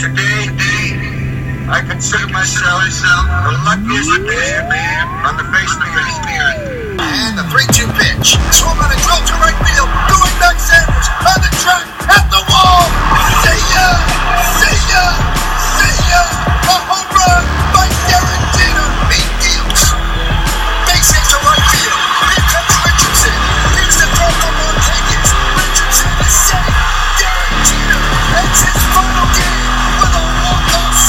Today, I consider myself the luckiest man on the face of the earth. And the 3-2 pitch. Swung on a drill to right field. Doing back Sanders on the track at the wall. See ya! See ya! See ya! A home run by Derek Jeter. He deals. Hits to right field. Here comes Richardson. Here's the throw from Marquez. Richardson is safe. Derek Jeter ends his final game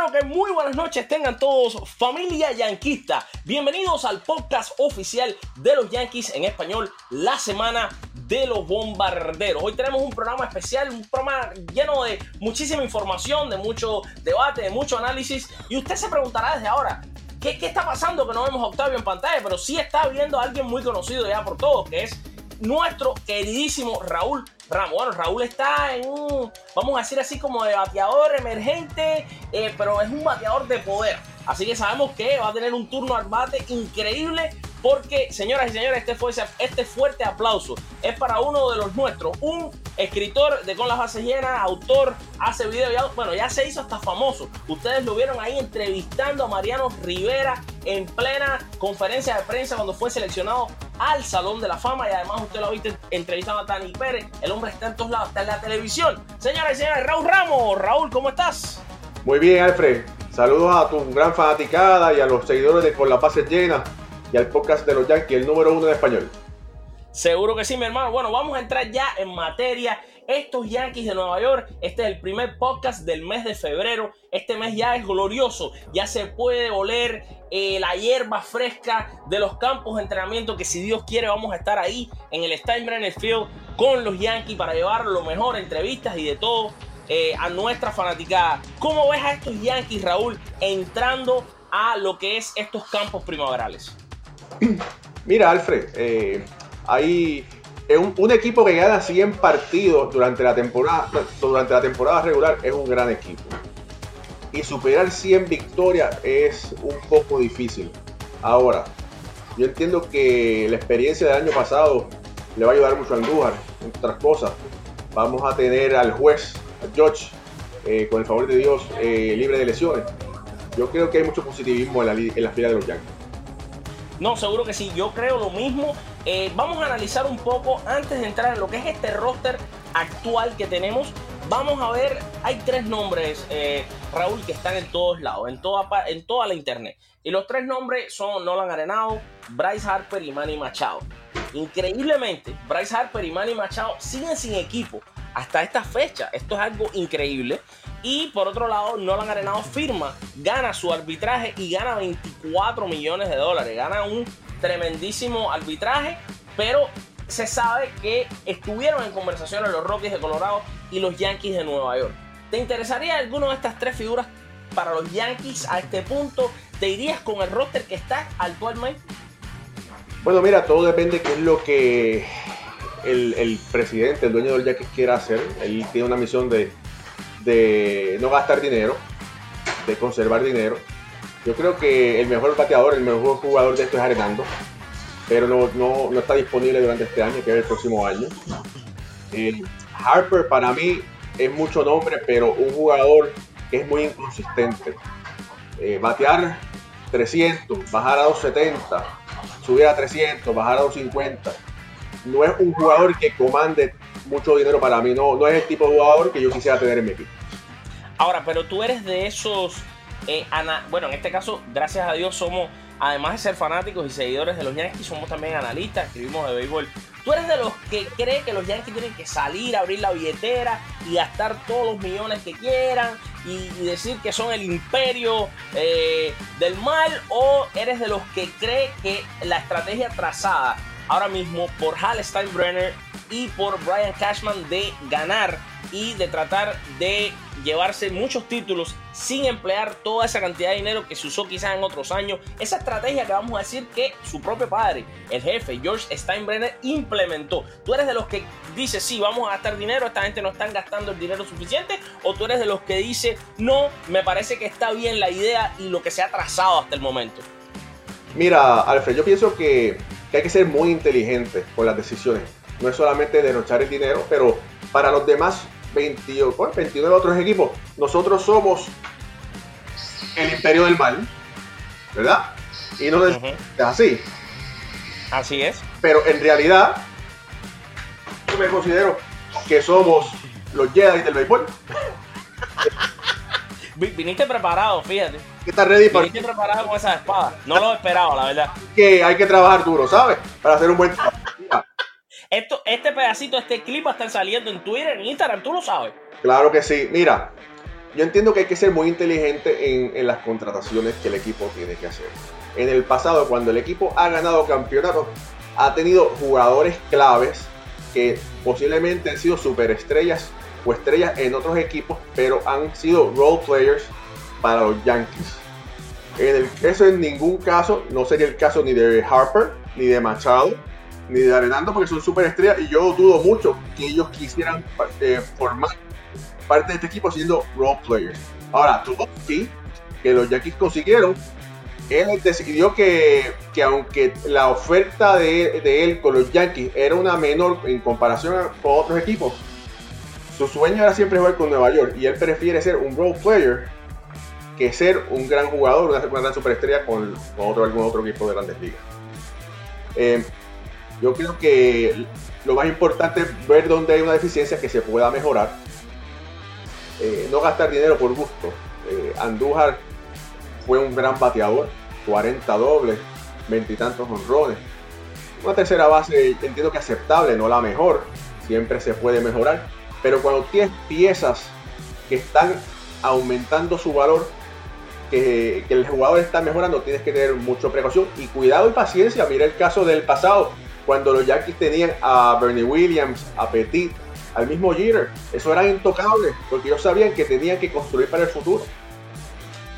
Que muy buenas noches tengan todos familia yanquista. Bienvenidos al podcast oficial de los Yankees en español, la semana de los bombarderos. Hoy tenemos un programa especial, un programa lleno de muchísima información, de mucho debate, de mucho análisis. Y usted se preguntará desde ahora, ¿qué, qué está pasando que no vemos a Octavio en pantalla? Pero sí está viendo a alguien muy conocido ya por todos, que es nuestro queridísimo Raúl Bueno, Raúl está en un, vamos a decir así como de bateador emergente, eh, pero es un bateador de poder. Así que sabemos que va a tener un turno al bate increíble. Porque, señoras y señores, este, fue, este fuerte aplauso es para uno de los nuestros, un escritor de Con las bases llenas, autor, hace video, ya, bueno, ya se hizo hasta famoso. Ustedes lo vieron ahí entrevistando a Mariano Rivera en plena conferencia de prensa cuando fue seleccionado al Salón de la Fama y además usted lo ha visto entrevistando a Tani Pérez. El hombre está en todos lados, está en la televisión. Señoras y señores, Raúl Ramos. Raúl, ¿cómo estás? Muy bien, Alfred. Saludos a tu gran fanaticada y a los seguidores de Con las bases llenas y al podcast de los Yankees, el número uno en español. Seguro que sí, mi hermano. Bueno, vamos a entrar ya en materia. Estos Yankees de Nueva York, este es el primer podcast del mes de febrero. Este mes ya es glorioso, ya se puede oler eh, la hierba fresca de los campos de entrenamiento. Que si Dios quiere, vamos a estar ahí en el Steinbrenner Field con los Yankees para llevar lo mejor, entrevistas y de todo eh, a nuestra fanaticada. ¿Cómo ves a estos Yankees, Raúl, entrando a lo que es estos campos primaverales? Mira, Alfred, eh, hay un, un, equipo que gana 100 partidos durante la, temporada, durante la temporada regular es un gran equipo. Y superar 100 victorias es un poco difícil. Ahora, yo entiendo que la experiencia del año pasado le va a ayudar mucho a Andújar, entre otras cosas. Vamos a tener al juez, George, eh, con el favor de Dios, eh, libre de lesiones. Yo creo que hay mucho positivismo en la, en la fila de los Yankees. No, seguro que sí, yo creo lo mismo. Eh, vamos a analizar un poco antes de entrar en lo que es este roster actual que tenemos. Vamos a ver, hay tres nombres, eh, Raúl, que están en todos lados, en toda, en toda la internet. Y los tres nombres son Nolan Arenado, Bryce Harper y Manny Machado. Increíblemente, Bryce Harper y Manny Machado siguen sin equipo hasta esta fecha. Esto es algo increíble. Y por otro lado, Nolan Arenado firma, gana su arbitraje y gana 24 millones de dólares. Gana un tremendísimo arbitraje, pero se sabe que estuvieron en conversaciones los Rockies de Colorado y los Yankees de Nueva York. ¿Te interesaría alguno de estas tres figuras para los Yankees a este punto? ¿Te irías con el roster que está actualmente? Bueno, mira, todo depende de qué es lo que el, el, presidente, el dueño del Yankees quiera hacer. Él tiene una misión de, no gastar dinero, de conservar dinero. Yo creo que el mejor bateador, el mejor jugador de esto es Arenando, pero no, está disponible durante este año, que es el próximo año. Eh, Harper para mí es mucho nombre, pero un jugador que es muy inconsistente. Eh, batear 300, bajar a 270, subir a 300, bajar a 250. No es un jugador que comande mucho dinero para mí. No, no es el tipo de jugador que yo quisiera tener en mi equipo. Ahora, pero tú eres de esos. Eh, bueno, en este caso, gracias a Dios, somos, además de ser fanáticos y seguidores de los Yankees, somos también analistas, escribimos de béisbol. ¿Tú eres de los que cree que los Yankees tienen que salir, abrir la billetera y gastar todos los millones que quieran y, y decir que son el imperio eh, del mal? ¿O eres de los que cree que la estrategia trazada ahora mismo por Hal Steinbrenner y por Brian Cashman de ganar y de tratar de llevarse muchos títulos sin emplear toda esa cantidad de dinero que se usó quizás en otros años. Esa estrategia que vamos a decir que su propio padre, el jefe George Steinbrenner, implementó. ¿Tú eres de los que dice, sí, vamos a gastar dinero, esta gente no están gastando el dinero suficiente? ¿O tú eres de los que dice, no, me parece que está bien la idea y lo que se ha trazado hasta el momento? Mira, Alfred, yo pienso que, que hay que ser muy inteligente con las decisiones. No es solamente derrochar el dinero, pero para los demás 22, 29 otros equipos, nosotros somos el imperio del mal, ¿verdad? Y no es así. Así es. Pero en realidad, yo me considero que somos los Jedi del béisbol. Viniste preparado, fíjate. Que estás ready para. Viniste preparado con esa espada. No lo esperaba, la verdad. Que hay que trabajar duro, ¿sabes? Para hacer un buen trabajo. Esto, este pedacito, este clip va a estar saliendo en Twitter, en Instagram, tú lo sabes. Claro que sí. Mira, yo entiendo que hay que ser muy inteligente en, en las contrataciones que el equipo tiene que hacer. En el pasado, cuando el equipo ha ganado campeonatos, ha tenido jugadores claves que posiblemente han sido superestrellas o estrellas en otros equipos, pero han sido role players para los Yankees. En el, eso en ningún caso no sería el caso ni de Harper ni de Machado ni de Arenando porque son superestrellas y yo dudo mucho que ellos quisieran eh, formar parte de este equipo siendo role players. Ahora, sí que los Yankees consiguieron, él decidió que, que aunque la oferta de, de, él con los Yankees era una menor en comparación con otros equipos, su sueño era siempre jugar con Nueva York y él prefiere ser un role player que ser un gran jugador, una, gran superestrella con, otro, algún otro equipo de grandes ligas. Eh, yo creo que lo más importante es ver dónde hay una deficiencia que se pueda mejorar. Eh, no gastar dinero por gusto. Eh, Andújar fue un gran bateador, 40 dobles, 20 y tantos honrones. Una tercera base entiendo que aceptable, no la mejor, siempre se puede mejorar. Pero cuando tienes piezas que están aumentando su valor, que, que el jugador está mejorando, tienes que tener mucha precaución y cuidado y paciencia. Mira el caso del pasado, cuando los Yankees tenían a Bernie Williams, a Petit, al mismo Jeter. Eso era intocable, porque ellos sabían que tenían que construir para el futuro.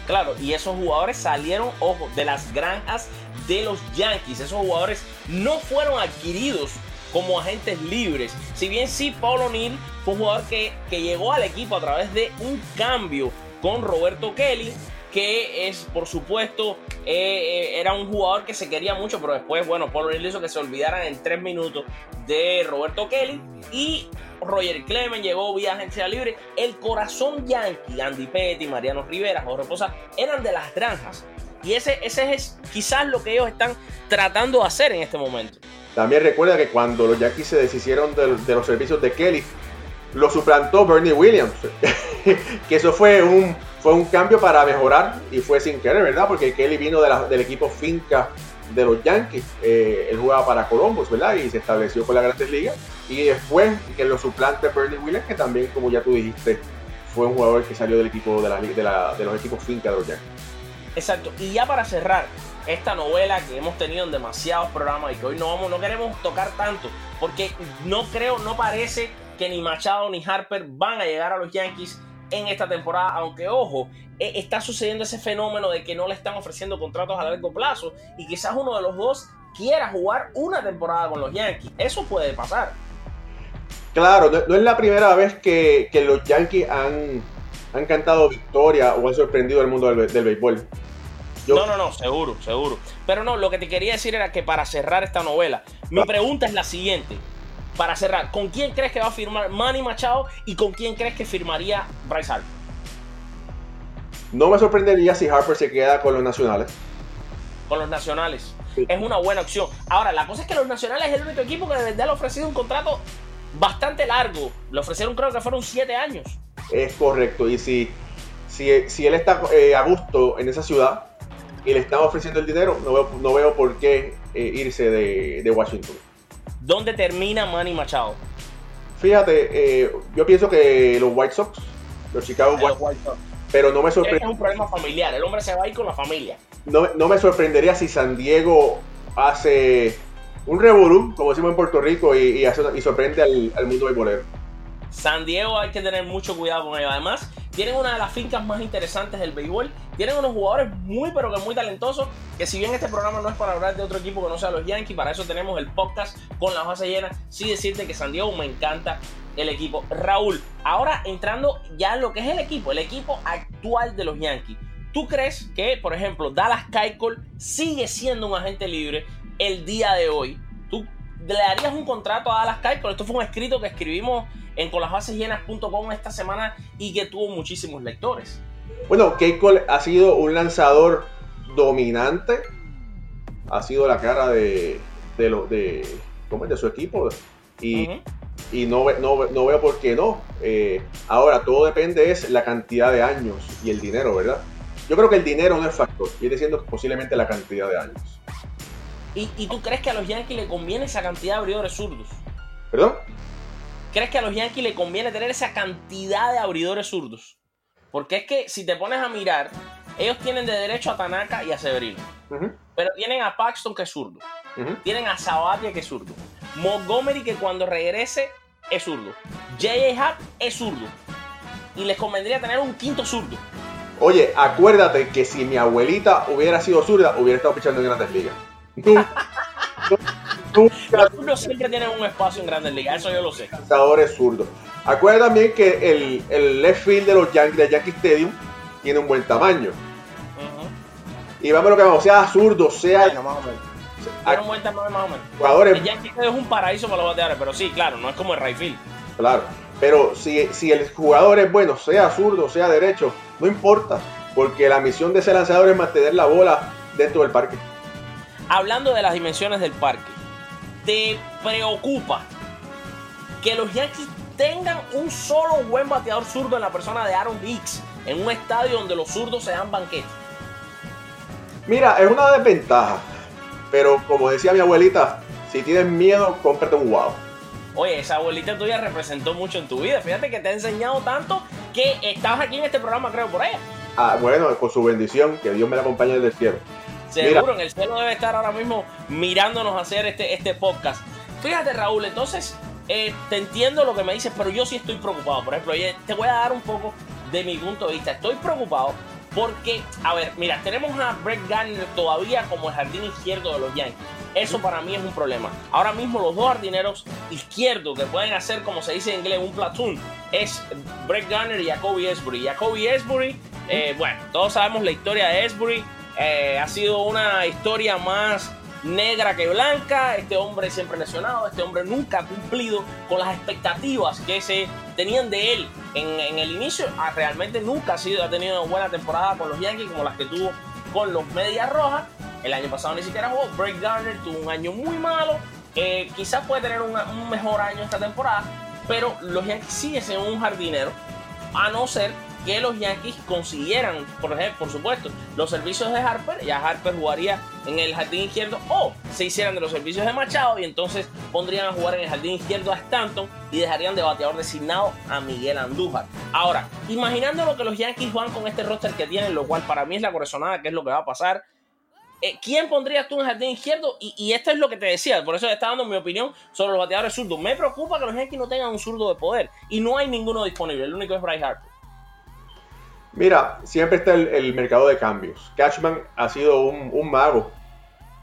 Claro, y esos jugadores salieron, ojo, de las granjas de los Yankees. Esos jugadores no fueron adquiridos como agentes libres. Si bien sí, Paul O'Neill fue un jugador que, que llegó al equipo a través de un cambio con Roberto Kelly, que es, por supuesto, eh, era un jugador que se quería mucho, pero después, bueno, Paul O'Neill hizo que se olvidaran en tres minutos de Roberto Kelly y Roger Clemens llegó vía agencia libre. El corazón yankee, Andy Petty, Mariano Rivera, Jorge Posa, eran de las granjas. Y ese, ese es quizás lo que ellos están tratando de hacer en este momento. También recuerda que cuando los Yankees se deshicieron de, de los servicios de Kelly, lo suplantó Bernie Williams. que eso fue un, fue un cambio para mejorar y fue sin querer, ¿verdad? Porque Kelly vino del equipo finca de los Yankees. Eh, él jugaba para Columbus, ¿verdad? Y se estableció con la Grandes Ligas. Y después que lo suplante Bernie Williams, que también, como ya tú dijiste, fue un jugador que salió del equipo de, de los equipos finca de los Yankees. Exacto. Y ya para cerrar, esta novela que hemos tenido en demasiados programas y que hoy no vamos, no queremos tocar tanto, porque no creo, no parece que ni Machado ni Harper van a llegar a los Yankees en esta temporada, aunque ojo, está sucediendo ese fenómeno de que no le están ofreciendo contratos a largo plazo y quizás uno de los dos quiera jugar una temporada con los Yankees. Eso puede pasar. Claro, no, no es la primera vez que, que los Yankees han, han, cantado victoria o han sorprendido al mundo del, del béisbol. Yo... No, no, no, seguro, seguro. Pero no, lo que te quería decir era que para cerrar esta novela, mi ah. pregunta es la siguiente. Para cerrar, ¿con quién crees que va a firmar Manny Machado y con quién crees que firmaría Bryce Harper? No me sorprendería si Harper se queda con los nacionales. Con los nacionales. Sí. Es una buena opción. Ahora, la cosa es que los nacionales es el único equipo que de verdad le ha ofrecido un contrato bastante largo. Le ofrecieron, creo que fueron 7 años. Es correcto. Y si, si, si él está eh, a gusto en esa ciudad y le están ofreciendo el dinero, no veo, no veo por qué eh, irse de, de, Washington. ¿Dónde termina Manny Machado? Fíjate, eh, yo pienso que los White Sox, los Chicago White, White Sox, pero no me sorprende. Es un problema familiar, el hombre se va a ir con la familia. No, no me sorprendería si San Diego hace un revolú, como decimos en Puerto Rico, y, y, hace- y sorprende al, al mundo bolero. San Diego hay que tener mucho cuidado con ellos. Además, tienen una de las fincas más interesantes del béisbol. Tienen unos jugadores muy, pero que muy talentosos. Que si bien este programa no es para hablar de otro equipo que no sea los Yankees, para eso tenemos el podcast con la base llena. Sí decirte que San Diego me encanta el equipo. Raúl, ahora entrando ya en lo que es el equipo, el equipo actual de los Yankees. ¿Tú crees que, por ejemplo, Dallas Keuchel sigue siendo un agente libre el día de hoy? ¿Tú le darías un contrato a Dallas Keuchel? Esto fue un escrito que escribimos en colasbasesllenas.com esta semana y que tuvo muchísimos lectores. Bueno, Keiko ha sido un lanzador dominante. Ha sido la cara de, de, lo, de, ¿cómo es? de su equipo. Y, y no, no, no veo por qué no. Eh, ahora, todo depende es la cantidad de años y el dinero, ¿verdad? Yo creo que el dinero no es factor. Viene siendo posiblemente la cantidad de años. ¿Y, y tú crees que a los Yankees le conviene esa cantidad de abridores zurdos? ¿Perdón? ¿Crees que a los Yankees le conviene tener esa cantidad de abridores zurdos? Porque es que si te pones a mirar, ellos tienen de derecho a Tanaka y a Severino. Pero tienen a Paxton que es zurdo. Tienen a Sabatia que es zurdo. Montgomery que cuando regrese es zurdo. J.A. Happ es zurdo. Y les convendría tener un quinto zurdo. Oye, acuérdate que si mi abuelita hubiera sido zurda, hubiera estado pichando en grandes ligas. Nunca, Los zurdos siempre tienen un espacio en Grandes Ligas, eso yo lo sé. lanzadores zurdos. Acuérdate también que el, el left field de los Yankees, de Yankee Stadium, tiene un buen tamaño. Y vamos a lo que vamos, sea zurdo, sea Bueno, más o menos. Tiene un buen tamaño más o menos. jugadores, El Yankee es un paraíso para los bateadores, pero sí, claro, no es como el right field. claro. Pero si, si el jugador es bueno, sea zurdo, sea derecho, no importa. Porque la misión de ese lanzador es mantener la bola dentro del parque. Hablando de las dimensiones del parque, ¿te preocupa que los Yankees tengan un solo buen bateador zurdo en la persona de Aaron Hicks en un estadio donde los zurdos se dan banquete? Mira, es una desventaja. Pero como decía mi abuelita, si tienes miedo, cómprate un wow. Oye, esa abuelita tuya representó mucho en tu vida. Fíjate que te ha enseñado tanto que estabas aquí en este programa, creo, por ella. Ah, bueno, con su bendición, que Dios me la acompañe desde el cielo. Seguro, en el cielo debe estar ahora mismo mirándonos hacer este, este podcast. Fíjate, Raúl, entonces eh, te entiendo lo que me dices, pero yo sí estoy preocupado. Por ejemplo, te voy a dar un poco de mi punto de vista. Estoy preocupado porque, a ver, mira, tenemos a Brett Gardner todavía como el jardín izquierdo de los Yankees. Eso para mí es un problema. Ahora mismo los dos jardineros izquierdos que pueden hacer, como se dice en inglés, un platoon, es Brett Gardner y Jacoby Esbury. Jacoby Esbury, eh, bueno, todos sabemos la historia de Esbury. Eh, ha sido una historia más negra que blanca. Este hombre siempre lesionado. Este hombre nunca ha cumplido con las expectativas que se tenían de él en, el inicio. Ah, realmente nunca ha, sido, tenido una buena temporada con los Yankees como las que tuvo con los Medias Rojas. El año pasado ni siquiera jugó. Brett Garner tuvo un año muy malo. Eh, quizás puede tener una- un mejor año esta temporada. Pero los Yankees siguen siendo un jardinero. A no ser que los Yankees consiguieran, por ejemplo, por supuesto, los servicios de Harper, ya Harper jugaría en el jardín izquierdo, o se hicieran de los servicios de Machado y entonces pondrían a jugar en el jardín izquierdo a Stanton y dejarían de bateador designado a Miguel Andújar. Ahora, imaginando lo que los Yankees van con este roster que tienen, lo cual para mí es la corazonada, que es lo que va a pasar. eh, ¿Quién pondrías tú en el jardín izquierdo? Y, esto es lo que te decía, por eso te estaba dando mi opinión sobre los bateadores zurdos. Me preocupa que los Yankees no tengan un zurdo de poder y no hay ninguno disponible. El único es Bryce Harper. Mira, siempre está el, el mercado de cambios. Cashman ha sido un, mago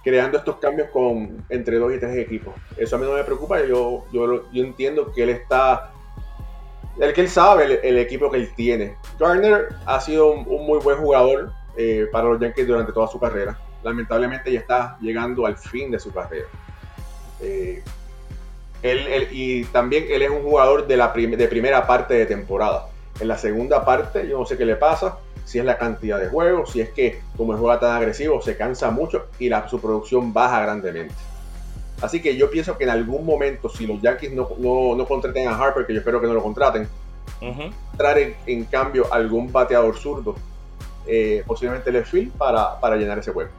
creando estos cambios con entre dos y tres equipos. Eso a mí no me preocupa. Yo, yo, yo entiendo que él está. El que él sabe el, equipo que él tiene. Garner ha sido un, muy buen jugador eh, para los Yankees durante toda su carrera. Lamentablemente ya está llegando al fin de su carrera. Eh, él- él- y también él es un jugador de, la de primera parte de temporada. En la segunda parte, yo no sé qué le pasa, si es la cantidad de juegos, si es que como juega tan agresivo, se cansa mucho y la, su producción baja grandemente. Así que yo pienso que en algún momento, si los Yankees no, no, no contraten a Harper, que yo espero que no lo contraten, Ujú. traer en, en cambio algún bateador zurdo, eh, posiblemente el field, para, para llenar ese hueco.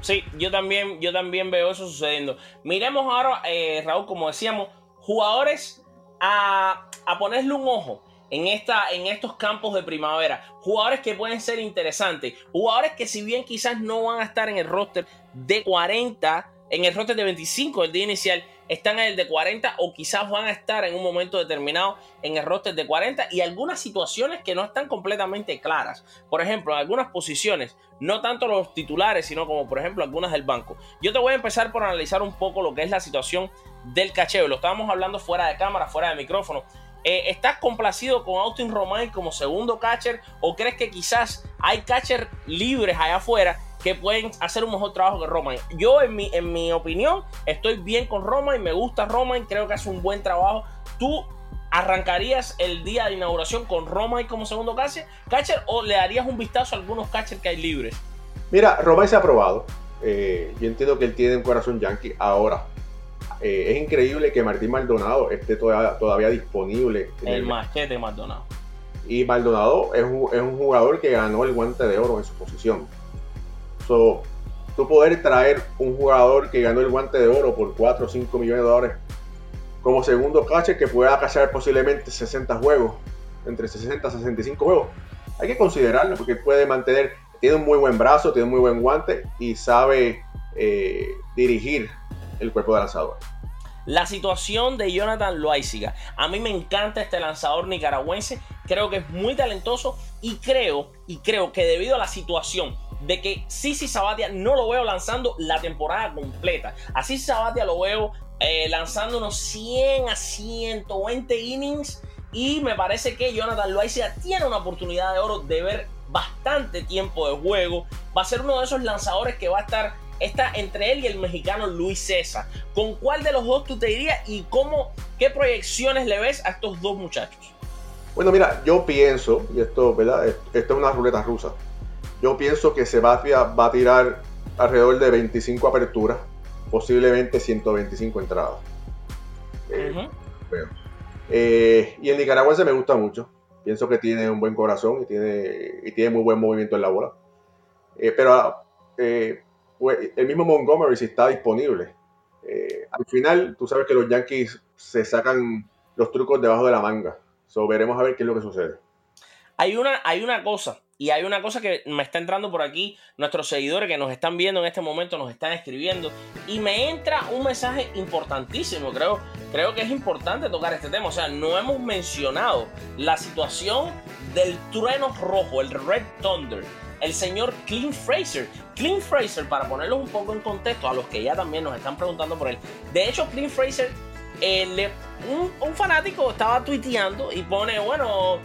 Sí, yo también, yo también veo eso sucediendo. Miremos ahora, eh, Raúl, como decíamos, jugadores a, a ponerle un ojo en, esta, en estos campos de primavera. Jugadores que pueden ser interesantes. Jugadores que si bien quizás no van a estar en el roster de 40 en el roster de 25 el día inicial, están en el de 40 o quizás van a estar en un momento determinado en el roster de 40 y algunas situaciones que no están completamente claras. Por ejemplo, algunas posiciones, no tanto los titulares, sino como por ejemplo algunas del banco. Yo te voy a empezar por analizar un poco lo que es la situación del cacheo. Lo estábamos hablando fuera de cámara, fuera de micrófono. Eh, ¿Estás complacido con Austin Romay como segundo catcher o crees que quizás hay catcher libres allá afuera que pueden hacer un mejor trabajo que Roman. Yo, en mi, en mi opinión, estoy bien con Roman, me gusta Roman, creo que hace un buen trabajo. ¿Tú arrancarías el día de inauguración con Roman como segundo catcher, catcher o le darías un vistazo a algunos catchers que hay libres? Mira, Roman se ha probado. Eh, yo entiendo que él tiene un corazón yankee. Ahora, eh, es increíble que Martín Maldonado esté todavía, todavía disponible. el, el de Maldonado. Y Maldonado es es un jugador que ganó el guante de oro en su posición. So, tú poder traer un jugador que ganó el guante de oro por 4 o 5 millones de dólares como segundo catcher que pueda cachar posiblemente 60 juegos, entre 60 y 65 juegos. Hay que considerarlo porque puede mantener, tiene un muy buen brazo, tiene un muy buen guante y sabe eh, dirigir el cuerpo de lanzador. La situación de Jonathan Loaiziga. A mí me encanta este lanzador nicaragüense. Creo que es muy talentoso y creo, y creo que debido a la situación de que Sisi Sabatia no lo veo lanzando la temporada completa. Así Sabatia lo veo eh, lanzando unos 100 a 120 innings. Y me parece que Jonathan Loaiza tiene una oportunidad de oro de ver bastante tiempo de juego. Va a ser uno de esos lanzadores que va a estar está entre él y el mexicano Luis César. ¿Con cuál de los dos tú te dirías y cómo, qué proyecciones le ves a estos dos muchachos? Bueno, mira, yo pienso, y esto, ¿verdad? Esto es una ruleta rusa. Yo pienso que Sebastián va a tirar alrededor de 25 aperturas, posiblemente 125 entradas. Eh, eh, y el nicaragüense me gusta mucho. Pienso que tiene un buen corazón y tiene, y tiene muy buen movimiento en la bola. Eh, pero pues, el mismo Montgomery si está disponible. al final, tú sabes que los Yankees se sacan los trucos debajo de la manga. So, veremos a ver qué es lo que sucede. Hay una, hay una cosa y hay una cosa que me está entrando por aquí, nuestros seguidores que nos están viendo en este momento nos están escribiendo y me entra un mensaje importantísimo, creo, creo que es importante tocar este tema, o sea, no hemos mencionado la situación del trueno rojo, el Red Thunder, el señor Clint Fraser. Clint Fraser, para ponerlos un poco en contexto a los que ya también nos están preguntando por él, de hecho Clint Fraser, eh, un, fanático estaba tuiteando y pone, bueno,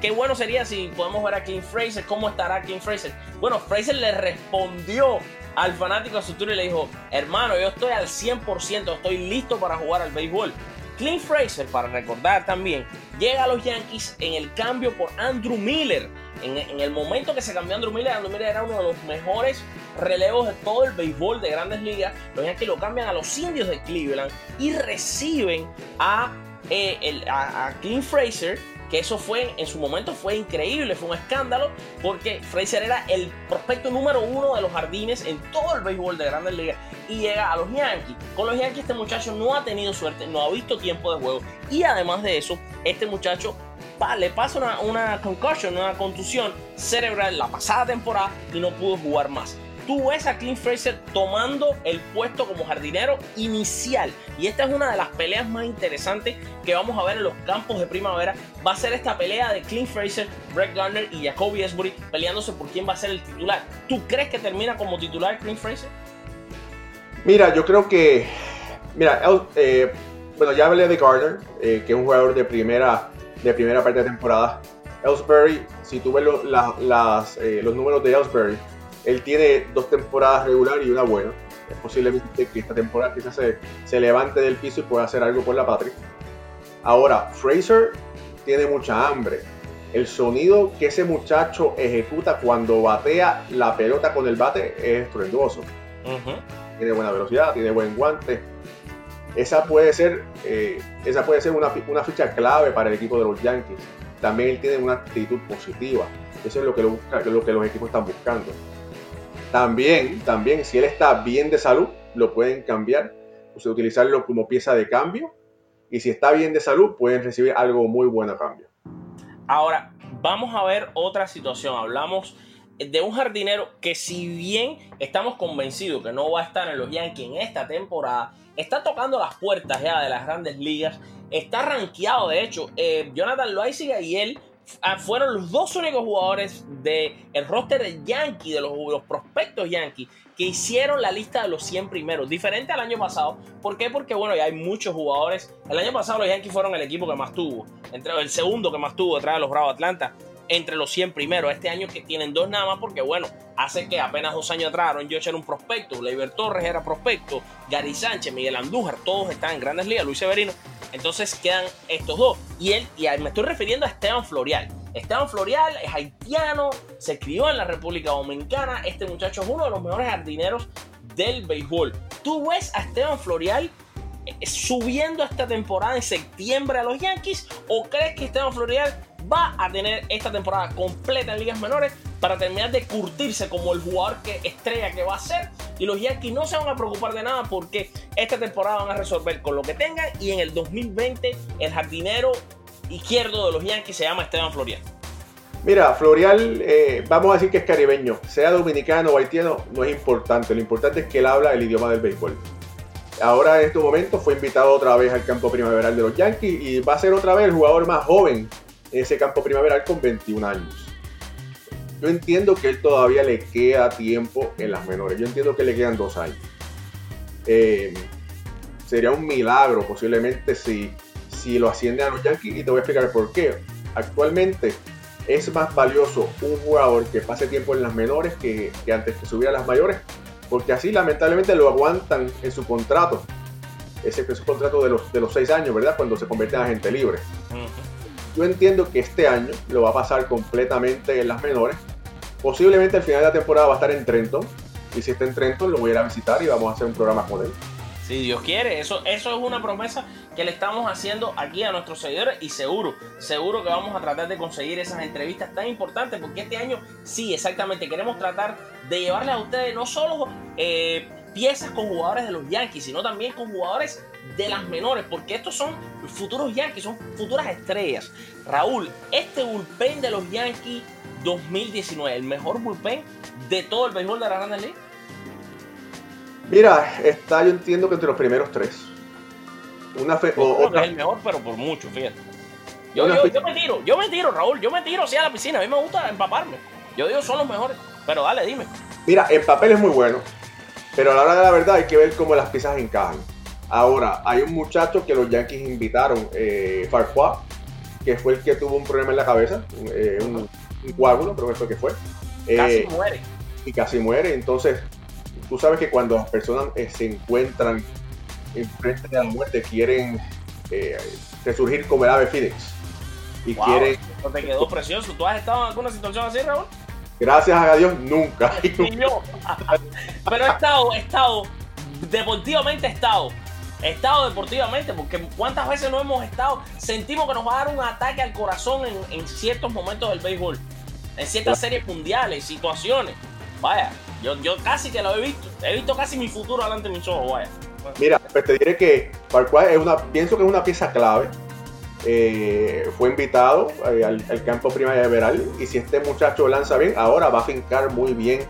qué bueno sería si podemos ver a King Fraser, cómo estará King Fraser. Bueno, Fraser le respondió al fanático a su turno y le dijo, hermano, yo estoy al 100%, estoy listo para jugar al béisbol. Clint Fraser, para recordar también, llega a los Yankees en el cambio por Andrew Miller. En, el momento que se cambió Andrew Miller, Andrew Miller era uno de los mejores relevos de todo el béisbol de grandes ligas. Los Yankees lo cambian a los indios de Cleveland y reciben a, eh, a, a Clint Fraser que eso fue, en su momento fue increíble, fue un escándalo, porque Fraser era el prospecto número uno de los jardines en todo el béisbol de Grandes Ligas y llega a los Yankees. Con los Yankees este muchacho no ha tenido suerte, no ha visto tiempo de juego y además de eso, este muchacho le pasa una, una concussion, una contusión cerebral la pasada temporada y no pudo jugar más tú ves a Clint Fraser tomando el puesto como jardinero inicial. Y esta es una de las peleas más interesantes que vamos a ver en los campos de primavera. Va a ser esta pelea de Clint Fraser, Brett Garner y Jacoby Esbury peleándose por quién va a ser el titular. ¿Tú crees que termina como titular Clint Fraser? Mira, yo creo que. Mira, eh, bueno, ya hablé de Gardner, eh, que es un jugador de primera, de primera parte de temporada. Ellsbury, si tú ves las, eh, los números de Ellsbury, él tiene dos temporadas regulares y una buena. Es posiblemente que esta temporada quizás se, se levante del piso y pueda hacer algo por la patria. Ahora, Fraser tiene mucha hambre. El sonido que ese muchacho ejecuta cuando batea la pelota con el bate es estruendoso. Tiene buena velocidad, tiene buen guante. Esa puede ser, eh, esa puede ser una, una, ficha clave para el equipo de los Yankees. También él tiene una actitud positiva. Eso es lo que, lo que los equipos están buscando. También, también, si él está bien de salud, lo pueden cambiar, o sea, utilizarlo como pieza de cambio. Y si está bien de salud, pueden recibir algo muy bueno a cambio. Ahora, vamos a ver otra situación. Hablamos de un jardinero que si bien estamos convencidos que no va a estar en los Yankees en esta temporada, está tocando las puertas ya de las grandes ligas, está rankeado de hecho, eh, Jonathan Loaiziga y él ah, fueron los dos únicos jugadores del el roster de Yankee, de los, los prospectos Yankee, que hicieron la lista de los 100 primeros, diferente al año pasado. ¿Por qué? Porque bueno, ya hay muchos jugadores. El año pasado los Yankees fueron el equipo que más tuvo, entre el segundo que más tuvo detrás de los Bravos Atlanta entre los 100 primeros. Este año que tienen dos nada más porque, bueno, hace que apenas dos años atrás Aaron George era un prospecto, Leiber Torres era prospecto, Gary Sánchez, Miguel Andújar, todos están en grandes ligas, Luis Severino. Entonces quedan estos dos. Y él, y me estoy refiriendo a Esteban Florial. Esteban Florial es haitiano, se crió en la República Dominicana. Este muchacho es uno de los mejores jardineros del béisbol. ¿Tú ves a Esteban Florial eh, subiendo esta temporada en septiembre a los Yankees? ¿O crees que Esteban Florial va a tener esta temporada completa en ligas menores para terminar de curtirse como el jugador que estrella que va a ser? Y los Yankees no se van a preocupar de nada porque esta temporada van a resolver con lo que tengan y en el 2020 el jardinero izquierdo de los Yankees se llama Esteban Florial. Mira, Florial, eh, vamos a decir que es caribeño, sea dominicano o haitiano, no es importante. Lo importante es que él habla el idioma del béisbol. Ahora en estos momentos fue invitado otra vez al campo primaveral de los Yankees y va a ser otra vez el jugador más joven en ese campo primaveral con 21 años. Yo entiendo que él todavía le queda tiempo en las menores. Yo entiendo que le quedan dos años. Eh, sería un milagro posiblemente si si lo asciende a los Yankees y te voy a explicar por qué. Actualmente es más valioso un jugador que pase tiempo en las menores que, antes que subiera a las mayores, porque así lamentablemente lo aguantan en su contrato, ese, ese contrato de los, de los seis años, ¿verdad? Cuando se convierte en agente libre. Yo entiendo que este año lo va a pasar completamente en las menores. Posiblemente al final de la temporada va a estar en Trenton. Y si está en Trenton, lo voy a ir a visitar y vamos a hacer un programa con él. Si Dios quiere, eso, eso es una promesa que le estamos haciendo aquí a nuestros seguidores y seguro, seguro que vamos a tratar de conseguir esas entrevistas tan importantes porque este año sí, exactamente, queremos tratar de llevarles a ustedes no solo eh, piezas con jugadores de los Yankees, sino también con jugadores de las menores, porque estos son futuros Yankees, son futuras estrellas. Raúl, este bullpen de los Yankees 2019, el mejor bullpen de todo el béisbol de la Grandes Ligas. Mira, está yo entiendo que entre los primeros tres. Una fe, o, es el mejor, pero por mucho, fíjate. Yo, yo, me tiro, yo me tiro, Raúl, yo me tiro así a la piscina. A mí me gusta empaparme. Yo digo, son los mejores. Pero dale, dime. Mira, el papel es muy bueno. Pero a la hora de la verdad hay que ver cómo las piezas encajan. Ahora, hay un muchacho que los Yankees invitaron, eh, que fue el que tuvo un problema en la cabeza, eh, un, coágulo, creo que fue que fue. Casi eh, muere. Y casi muere. Entonces, tú sabes que cuando las personas eh, se encuentran enfrente de la muerte, quieren eh, resurgir como el ave Phoenix. Y quieren. te quedó precioso. ¿Tú has estado en alguna situación así, Raúl? Gracias a Dios, nunca. Pero he estado, he estado, deportivamente he estado. Estado deportivamente, porque cuántas veces no hemos estado, sentimos que nos va a dar un ataque al corazón en, en ciertos momentos del béisbol, en ciertas series mundiales, situaciones. Vaya, yo, yo casi que lo he visto. He visto casi mi futuro delante de mis ojos, vaya. Mira, pues te diré que Farquaad es una, pienso que es una pieza clave. Eh, fue invitado eh, al, campo primaveral y si este muchacho lanza bien, ahora va a fincar muy bien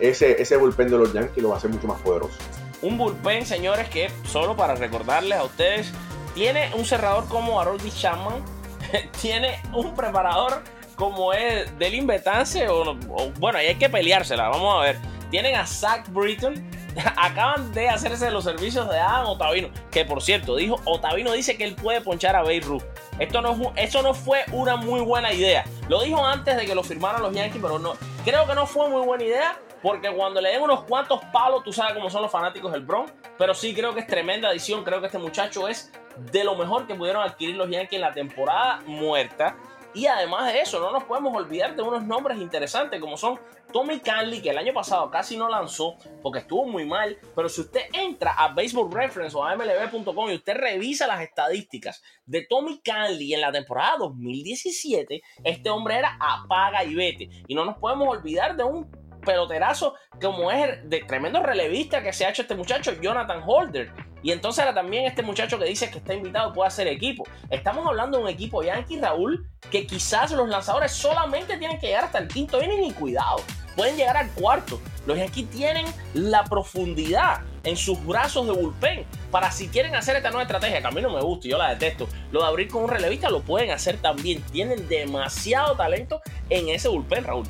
ese, ese bullpen de los Yankees, lo va a hacer mucho más poderoso. Un bullpen, señores, que solo para recordarles a ustedes, tiene un cerrador como Harold Chapman, tiene un preparador como es del Betance, o, bueno, ahí hay que peleársela, vamos a ver. Tienen a Zach Britton, acaban de hacerse los servicios de Adam Otavino, que por cierto, dijo, Otavino dice que él puede ponchar a Beirut. Esto no, no fue una muy buena idea. Lo dijo antes de que lo firmaran los Yankees, pero no, creo que no fue muy buena idea. Porque cuando le den unos cuantos palos, tú sabes cómo son los fanáticos del Bronx. Pero sí creo que es tremenda adición. Creo que este muchacho es de lo mejor que pudieron adquirir los Yankees en la temporada muerta. Y además de eso, no nos podemos olvidar de unos nombres interesantes como son Tommy Canley, que el año pasado casi no lanzó porque estuvo muy mal. Pero si usted entra a Baseball Reference o a MLB.com y usted revisa las estadísticas de Tommy Canley en la temporada 2017, este hombre era apaga y vete. Y no nos podemos olvidar de un peloterazo como es de tremendo relevista que se ha hecho este muchacho, Jonathan Holder, Y entonces ahora también este muchacho que dice que está invitado puede hacer equipo. Estamos hablando de un equipo Yankee, Raúl, que quizás los lanzadores solamente tienen que llegar hasta el quinto inning y cuidado. Pueden llegar al cuarto. Los Yankees tienen la profundidad en sus brazos de bullpen para si quieren hacer esta nueva estrategia, que a mí no me gusta y yo la detesto, lo de abrir con un relevista lo pueden hacer también. Tienen demasiado talento en ese bullpen, Raúl.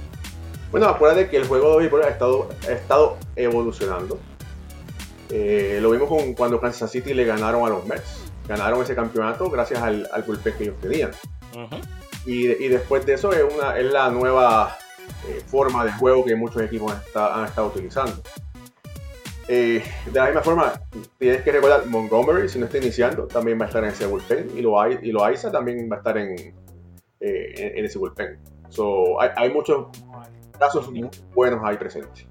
Bueno, acuérdate que el juego de béisbol ha estado, ha estado evolucionando. Eh, lo vimos con, cuando Kansas City le ganaron a los Mets. Ganaron ese campeonato gracias al, al bullpen que ellos tenían. y, y, después de eso es, una, es la nueva eh, forma de juego que muchos equipos está, han estado utilizando. Eh, de la misma forma, tienes que recordar Montgomery, si no está iniciando, también va a estar en ese bullpen. Y, lo, y Loaiza también va a estar en, eh, en, en, ese bullpen. So, hay, hay muchos casos muy buenos ahí presentes.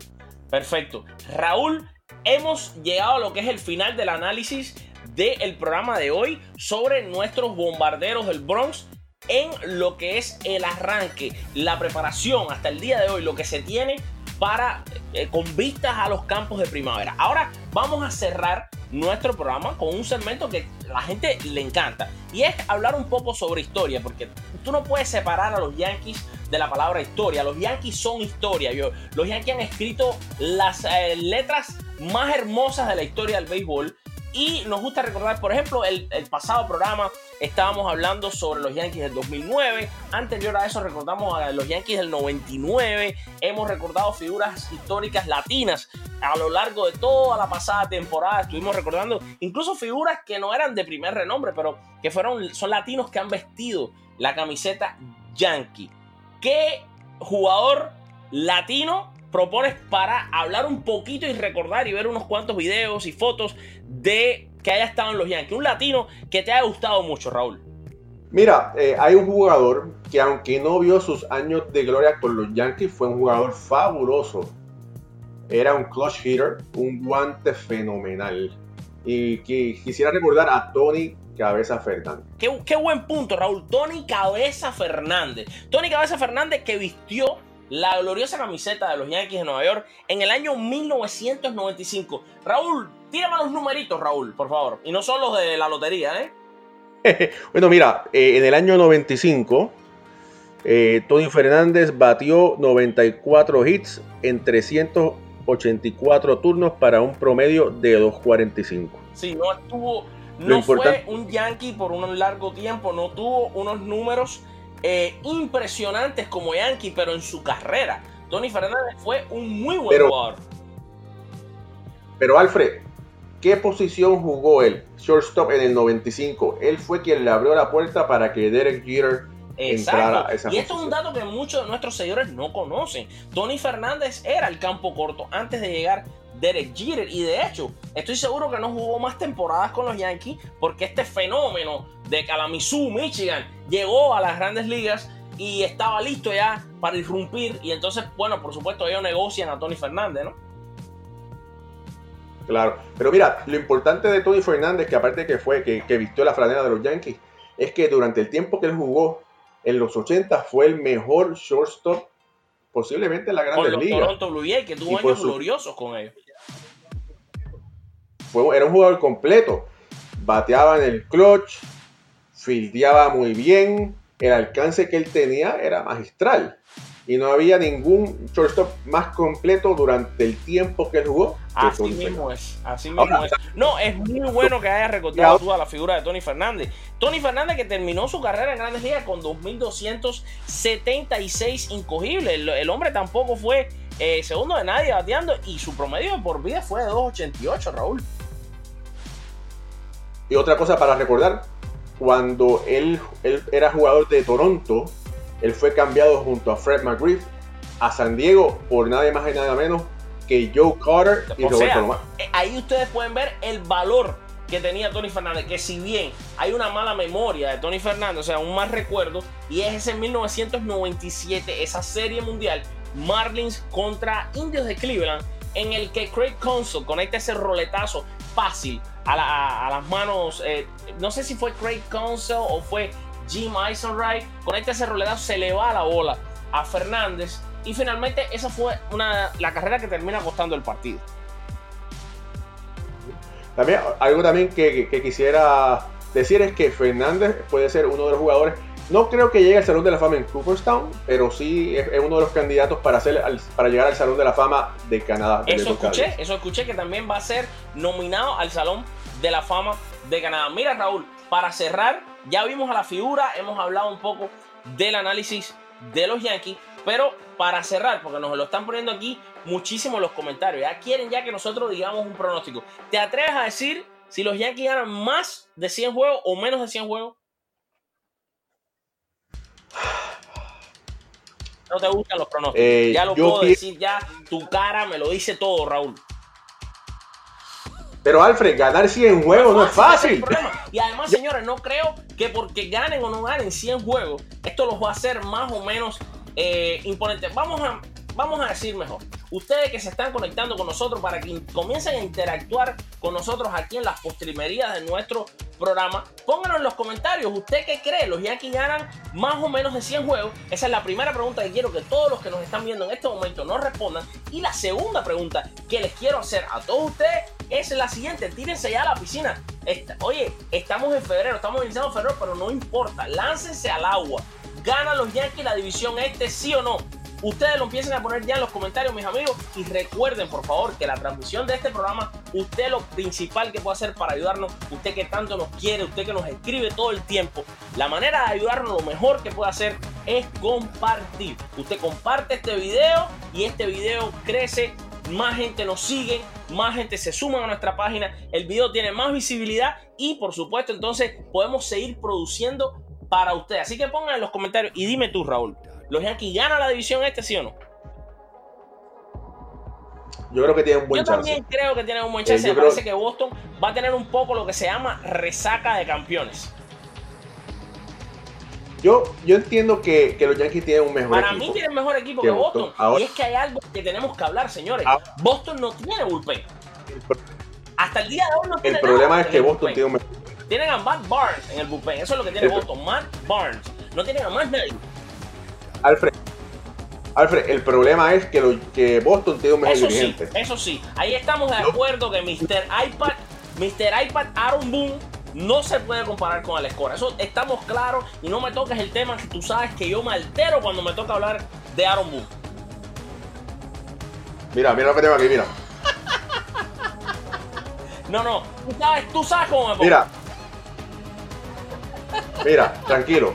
Perfecto. Raúl, hemos llegado a lo que es el final del análisis del programa de hoy sobre nuestros bombarderos del Bronx en lo que es el arranque, la preparación hasta el día de hoy, lo que se tiene para eh, con vistas a los campos de primavera. Ahora vamos a cerrar nuestro programa con un segmento que la gente le encanta y es hablar un poco sobre historia, porque tú no puedes separar a los Yankees de la palabra historia. Los Yankees son historia. Yo, los Yankees han escrito las eh, letras más hermosas de la historia del béisbol. Y nos gusta recordar, por ejemplo, el, el, pasado programa estábamos hablando sobre los Yankees del 2009. Anterior a eso recordamos a los Yankees del 99. Hemos recordado figuras históricas latinas a lo largo de toda la pasada temporada. Estuvimos recordando incluso figuras que no eran de primer renombre, pero que fueron, son latinos que han vestido la camiseta Yankee. ¿Qué jugador latino propones para hablar un poquito y recordar y ver unos cuantos videos y fotos de que haya estado en los Yankees? Un latino que te haya gustado mucho, Raúl. Mira, eh, hay un jugador que aunque no vio sus años de gloria con los Yankees, fue un jugador fabuloso. Era un clutch hitter, un guante fenomenal. Y que quisiera recordar a Tony Cabeza Fernández. Qué, qué, buen punto, Raúl. Tony Cabeza Fernández. Tony Cabeza Fernández que vistió la gloriosa camiseta de los Yankees de Nueva York en el año 1995. Raúl, tírame los numeritos, Raúl, por favor. Y no son los de la lotería, ¿eh? bueno, mira, eh, en el año 95, eh, Tony Fernández batió 94 hits en 384 turnos para un promedio de 245. Sí, no estuvo. No fue un Yankee por un largo tiempo, no tuvo unos números eh, impresionantes como Yankee, pero en su carrera. Tony Fernández fue un muy buen pero, jugador. Pero Alfred, ¿qué posición jugó él? Shortstop en el 95. Él fue quien le abrió la puerta para que Derek Jeter entrara a esa Y esto es un dato que muchos de nuestros seguidores no conocen. Tony Fernández era el campo corto antes de llegar Derek Jeter. Y de hecho, estoy seguro que no jugó más temporadas con los Yankees porque este fenómeno de Kalamazoo, Michigan, llegó a las grandes ligas y estaba listo ya para irrumpir. Y entonces, bueno, por supuesto, ellos negocian a Tony Fernández, ¿no? Claro, pero mira, lo importante de Tony Fernández, que aparte que fue que, que vistió la franela de los Yankees, es que durante el tiempo que él jugó en los 80 fue el mejor shortstop posiblemente en la Grandes Ligas. Toronto Blue Jays, que tuvo años su... gloriosos con ellos. Fue, era un jugador completo. Bateaba en el clutch, fildeaba muy bien, el alcance que él tenía era magistral. Y no había ningún shortstop más completo durante el tiempo que él jugó. Que así mismo es, así mismo Ahora, es. No, es muy bueno que hayas recordado tú a la figura de Tony Fernández. Tony Fernández que terminó su carrera en Grandes Ligas con 2.276 incogibles. El, el, hombre tampoco fue eh, segundo de nadie bateando y su promedio por vida fue de 2.88, Raúl. Y otra cosa para recordar, cuando él, él, era jugador de Toronto, él fue cambiado junto a Fred McGriff a San Diego por nada más y nada menos que Joe Carter y o Roberto sea, Lomar. Ahí ustedes pueden ver el valor que tenía Tony Fernández, que si bien hay una mala memoria de Tony Fernández, o sea, un mal recuerdo, y es ese 1997, esa serie mundial, Marlins contra Indios de Cleveland, en el que Craig Counsell conecta ese roletazo fácil a, la, a, a las manos, eh, no sé si fue Craig Counsell o fue Jim Eisenreich, conecta ese roletazo, se le va la bola a Fernández y finalmente esa fue una, la carrera que termina costando el partido. También, algo también que, que quisiera decir es que Fernández puede ser uno de los jugadores no creo que llegue al Salón de la Fama en Cooperstown, pero sí es, uno de los candidatos para, hacer, para llegar al Salón de la Fama de Canadá. eso escuché, eso escuché que también va a ser nominado al Salón de la Fama de Canadá. Mira Raúl, para cerrar, ya vimos a la figura, hemos hablado un poco del análisis de los Yankees, pero para cerrar, porque nos lo están poniendo aquí muchísimo los comentarios, ya quieren ya que nosotros digamos un pronóstico. ¿Te atreves a decir si los Yankees ganan más de 100 juegos o menos de 100 juegos? No te gustan los pronósticos. Eh, ya lo puedo decir, ya tu cara me lo dice todo, Raúl. Pero Alfred, ganar 100 juegos no, es fácil. y además, señores, no creo que porque ganen o no ganen 100 juegos, esto los va a hacer más o menos eh, imponentes. Vamos a, vamos a decir mejor, ustedes que se están conectando con nosotros para que comiencen a interactuar con nosotros aquí en las postrimerías de nuestro programa, pónganos en los comentarios, ¿usted qué cree? ¿Los Yankees ganan más o menos de 100 juegos? Esa es la primera pregunta que quiero que todos los que nos están viendo en este momento nos respondan. Y la segunda pregunta que les quiero hacer a todos ustedes es la siguiente, tírense ya a la piscina. oye, estamos en febrero, estamos iniciando febrero, pero no importa, láncense al agua. ¿Ganan los Yankees la división este, sí o no? Ustedes lo empiecen a poner ya en los comentarios, mis amigos. Y recuerden, por favor, que la transmisión de este programa, usted lo principal que puede hacer para ayudarnos, usted que tanto nos quiere, usted que nos escribe todo el tiempo, la manera de ayudarnos, lo mejor que puede hacer es compartir. Usted comparte este video y este video crece más gente nos sigue, más gente se suma a nuestra página, el video tiene más visibilidad y por supuesto entonces podemos seguir produciendo para usted. Así que pongan en los comentarios y dime tú, Raúl, ¿Los Yankees ganan la división este, sí o no? Yo creo que tienen un buen chance. Yo también creo que tienen un buen chance. Eh, Me parece que Boston va a tener un poco lo que se llama resaca de campeones. Yo, yo entiendo que, los Yankees tienen un mejor Para equipo. Para mí tienen mejor equipo que, Boston. y es que hay algo que tenemos que hablar, señores. Ah. Boston no tiene bullpen. Hasta el día de hoy no tiene El problema es que Boston tiene un mejor Tienen a Matt Barnes en el bullpen. Eso es lo que tiene Boston. Matt Barnes. No tienen a más nadie. Alfred, Alfred, el problema es que, lo, que Boston tiene un mejor eso dirigente. Sí, eso sí, ahí estamos de acuerdo que Mr. iPad, Mr. iPad Aaron Boone no se puede comparar con Alex Cora. Eso estamos claros y no me toques el tema que tú sabes que yo me altero cuando me toca hablar de Aaron Boone. Mira, mira lo que tengo aquí, mira. No, no, tú sabes, tú sabes cómo me pongo. Mira. Mira, tranquilo.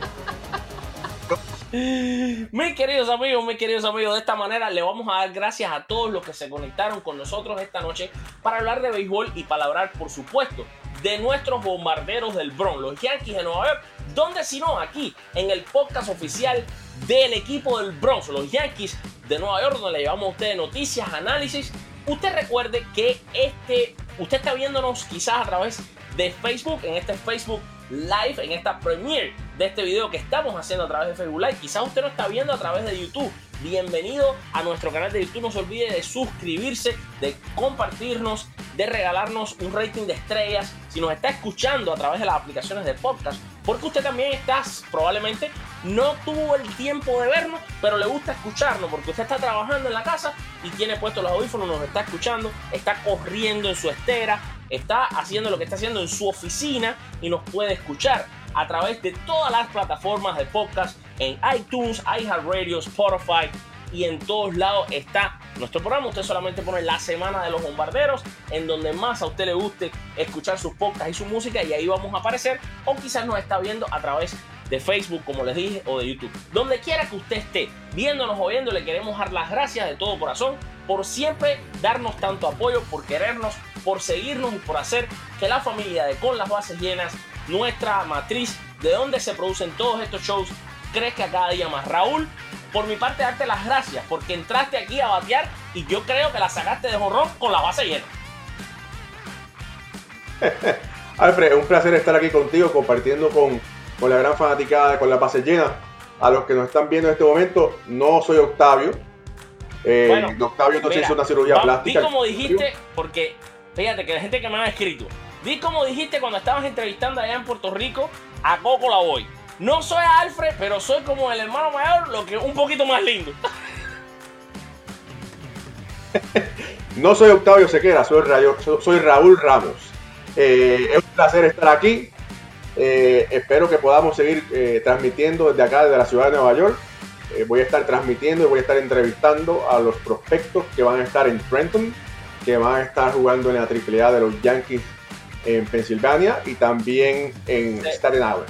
Mis queridos amigos, mis queridos amigos, de esta manera le vamos a dar gracias a todos los que se conectaron con nosotros esta noche para hablar de béisbol y para hablar, por supuesto, de nuestros bombarderos del Bronx, los Yankees de Nueva York. ¿Dónde si no? Aquí, en el podcast oficial del equipo del Bronx, los Yankees de Nueva York, donde le llevamos a ustedes noticias, análisis. Usted recuerde que este, usted está viéndonos quizás a través de Facebook, en este Facebook live en esta premiere de este video que estamos haciendo a través de Facebook Live. Quizás usted no está viendo a través de YouTube. Bienvenido a nuestro canal de YouTube. No se olvide de suscribirse, de compartirnos, de regalarnos un rating de estrellas. Si nos está escuchando a través de las aplicaciones de podcast, porque usted también está, probablemente no tuvo el tiempo de vernos, pero le gusta escucharnos, porque usted está trabajando en la casa y tiene puestos los audífonos, nos está escuchando, está corriendo en su estera, está haciendo lo que está haciendo en su oficina y nos puede escuchar a través de todas las plataformas de podcast en iTunes, iHeartRadio, Spotify y en todos lados está nuestro programa. Usted solamente pone la semana de los bombarderos en donde más a usted le guste escuchar sus podcasts y su música y ahí vamos a aparecer o quizás nos está viendo a través de Facebook, como les dije, o de YouTube. Donde quiera que usted esté viéndonos o viendo, le queremos dar las gracias de todo corazón por siempre darnos tanto apoyo, por querernos, por seguirnos y por hacer que la familia de Con las Bases Llenas, nuestra matriz de donde se producen todos estos shows, crezca cada día más. Raúl, por mi parte, darte las gracias porque entraste aquí a batear y yo creo que la sacaste de jorrón con la base llena. Alfred, es un placer estar aquí contigo compartiendo con, con la gran fanaticada, con la base llena. A los que nos están viendo en este momento, no soy Octavio. Eh, Octavio no se hizo una cirugía plástica. Di como dijiste, porque Fíjate que la gente que me ha escrito. Di como dijiste cuando estabas entrevistando allá en Puerto Rico a Coco la voy. No soy Alfred, pero soy como el hermano mayor, lo que un poquito más lindo. no soy Octavio Sequera, soy, soy Raúl Ramos. Eh, es un placer estar aquí. Eh, espero que podamos seguir eh, transmitiendo desde acá, desde la ciudad de Nueva York. voy a estar transmitiendo y voy a estar entrevistando a los prospectos que van a estar en Trenton, que van a estar jugando en la AAA de los Yankees en Pensilvania y también en Staten Island.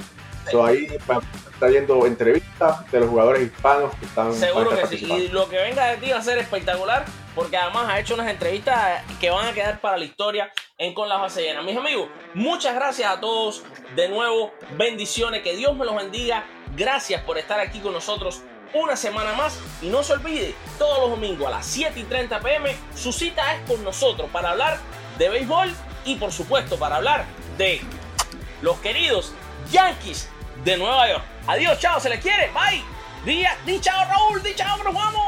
So, ahí está yendo entrevistas de los jugadores hispanos que están. Seguro que sí. Y lo que venga de ti va a ser espectacular porque además ha hecho unas entrevistas que van a quedar para la historia en Con la Base Llena. Mis amigos, muchas gracias a todos. De nuevo, bendiciones. Que Dios me los bendiga. Gracias por estar aquí con nosotros una semana más. Y no se olvide, todos los domingos a las 7 y 30 pm, su cita es con nosotros para hablar de béisbol y por supuesto para hablar de los queridos Yankees de Nueva York. Adiós, chao, se les quiere, bye. Di, chao Raúl, di chao, nos vamos.